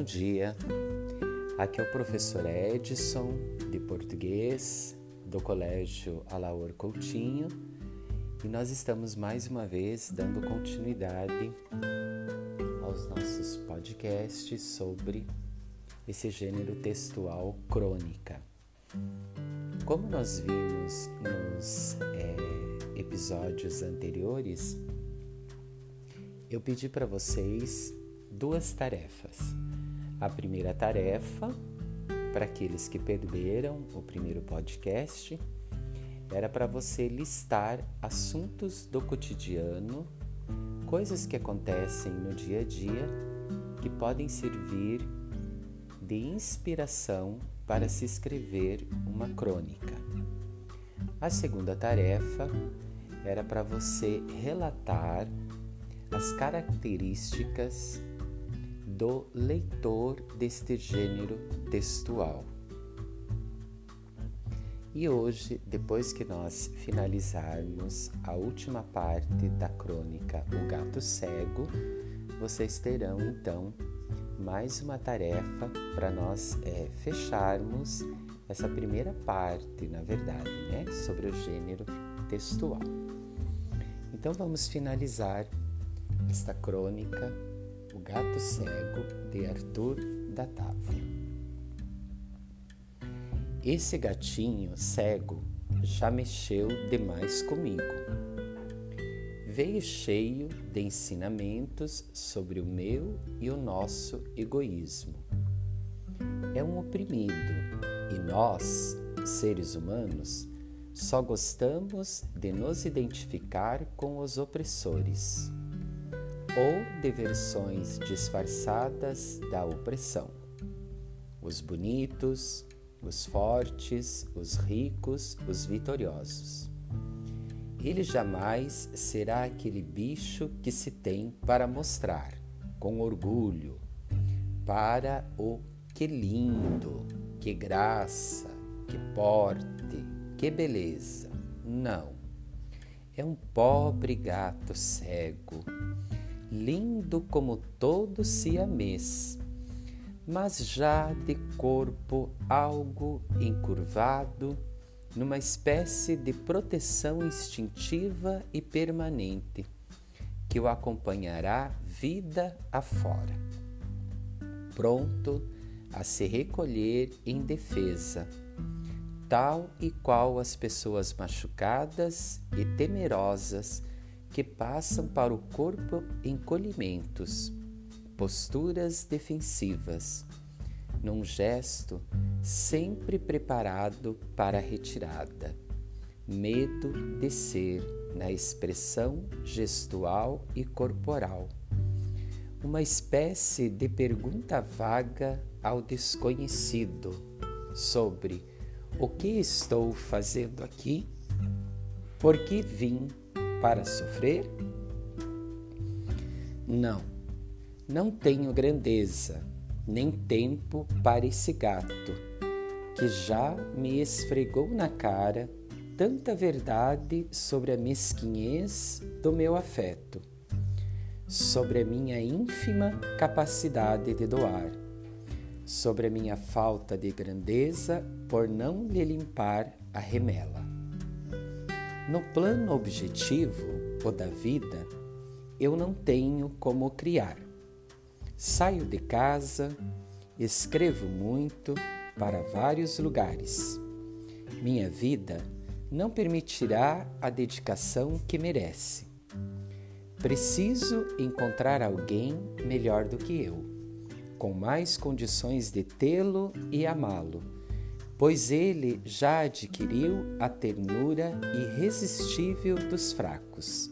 Bom dia, aqui é o professor Edson, de português, do Colégio Alaor Coutinho, e nós estamos mais uma vez dando continuidade aos nossos podcasts sobre esse gênero textual crônica. Como nós vimos nos é, episódios anteriores, eu pedi para vocês duas tarefas. A primeira tarefa, para aqueles que perderam o primeiro podcast, era para você listar assuntos do cotidiano, coisas que acontecem no dia a dia que podem servir de inspiração para se escrever uma crônica. A segunda tarefa era para você relatar as características do leitor deste gênero textual. E hoje, depois que nós finalizarmos a última parte da crônica O Gato Cego, vocês terão então mais uma tarefa para nós é, fecharmos essa primeira parte, na verdade, né, sobre o gênero textual. Então vamos finalizar esta crônica Gato Cego de Arthur Datavo. Esse gatinho cego já mexeu demais comigo. Veio cheio de ensinamentos sobre o meu e o nosso egoísmo. É um oprimido e nós, seres humanos, só gostamos de nos identificar com os opressores ou de versões disfarçadas da opressão. Os bonitos, os fortes, os ricos, os vitoriosos. Ele jamais será aquele bicho que se tem para mostrar, com orgulho, para o que lindo, que graça, que porte, que beleza. Não. É um pobre gato cego lindo como todo siamês, mas já de corpo algo encurvado, numa espécie de proteção instintiva e permanente que o acompanhará vida afora. Pronto a se recolher em defesa, tal e qual as pessoas machucadas e temerosas que passam para o corpo encolhimentos, posturas defensivas, num gesto sempre preparado para a retirada, medo de ser na expressão gestual e corporal, uma espécie de pergunta vaga ao desconhecido sobre o que estou fazendo aqui, por que vim para sofrer? Não, não tenho grandeza, nem tempo para esse gato, que já me esfregou na cara tanta verdade sobre a mesquinhez do meu afeto, sobre a minha ínfima capacidade de doar, sobre a minha falta de grandeza por não lhe limpar a remela. No plano objetivo, o da vida, eu não tenho como criar. Saio de casa, escrevo muito para vários lugares. Minha vida não permitirá a dedicação que merece. Preciso encontrar alguém melhor do que eu, com mais condições de tê-lo e amá-lo pois ele já adquiriu a ternura irresistível dos fracos,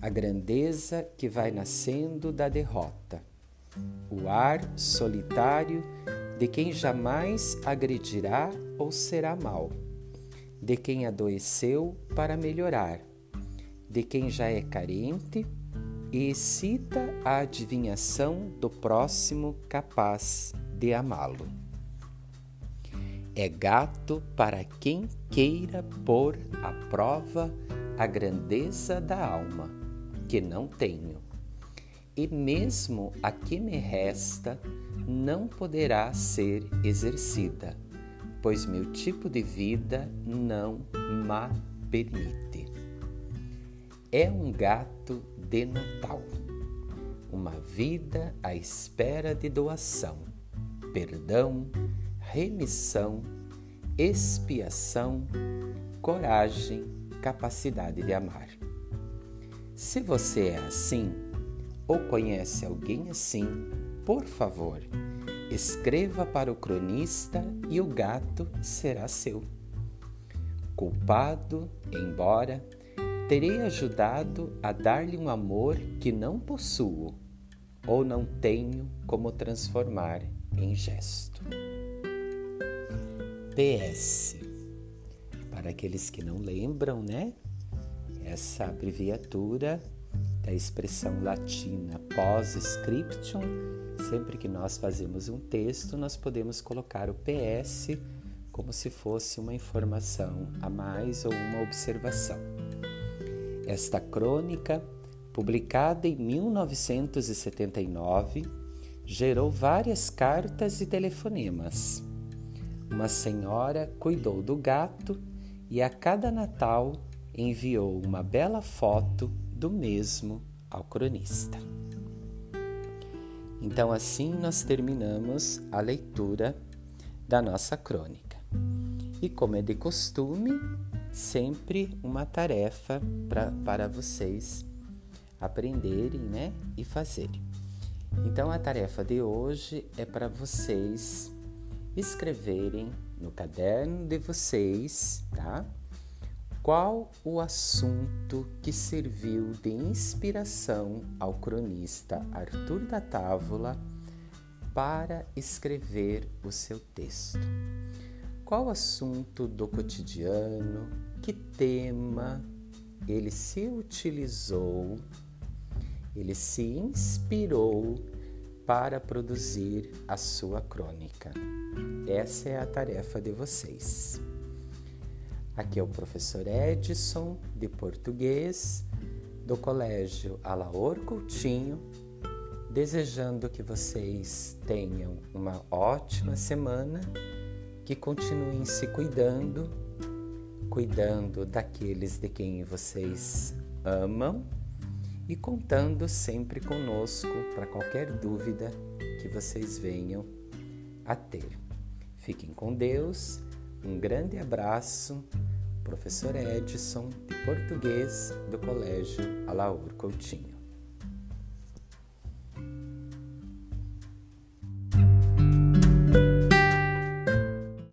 a grandeza que vai nascendo da derrota, o ar solitário de quem jamais agredirá ou será mal, de quem adoeceu para melhorar, de quem já é carente e excita a adivinhação do próximo capaz de amá-lo é gato para quem queira pôr à prova a grandeza da alma, que não tenho. E mesmo a que me resta, não poderá ser exercida, pois meu tipo de vida não ma permite. É um gato de Natal, uma vida à espera de doação, perdão, remissão, expiação, coragem, capacidade de amar. Se você é assim, ou conhece alguém assim, por favor, escreva para o cronista e o gato será seu. Culpado, embora, terei ajudado a dar-lhe um amor que não possuo ou não tenho como transformar em gesto. PS. Para aqueles que não lembram, né? Essa abreviatura da expressão latina pós-scriptum, sempre que nós fazemos um texto, nós podemos colocar o PS como se fosse uma informação a mais ou uma observação. Esta crônica, publicada em 1979, gerou várias cartas e telefonemas. Uma senhora cuidou do gato e a cada Natal enviou uma bela foto do mesmo ao cronista. Então, assim nós terminamos a leitura da nossa crônica. E como é de costume, sempre uma tarefa pra, para vocês aprenderem né, e fazerem. Então, a tarefa de hoje é para vocês escreverem no caderno de vocês, tá? Qual o assunto que serviu de inspiração ao cronista Arthur da Távola para escrever o seu texto? Qual assunto do cotidiano, que tema ele se utilizou, ele se inspirou para produzir a sua crônica? Essa é a tarefa de vocês. Aqui é o professor Edson, de português, do Colégio Alaor Coutinho, desejando que vocês tenham uma ótima semana, que continuem se cuidando, cuidando daqueles de quem vocês amam e contando sempre conosco para qualquer dúvida que vocês venham a ter. Fiquem com Deus um grande abraço, professor Edson, de português do Colégio Alaur Coutinho.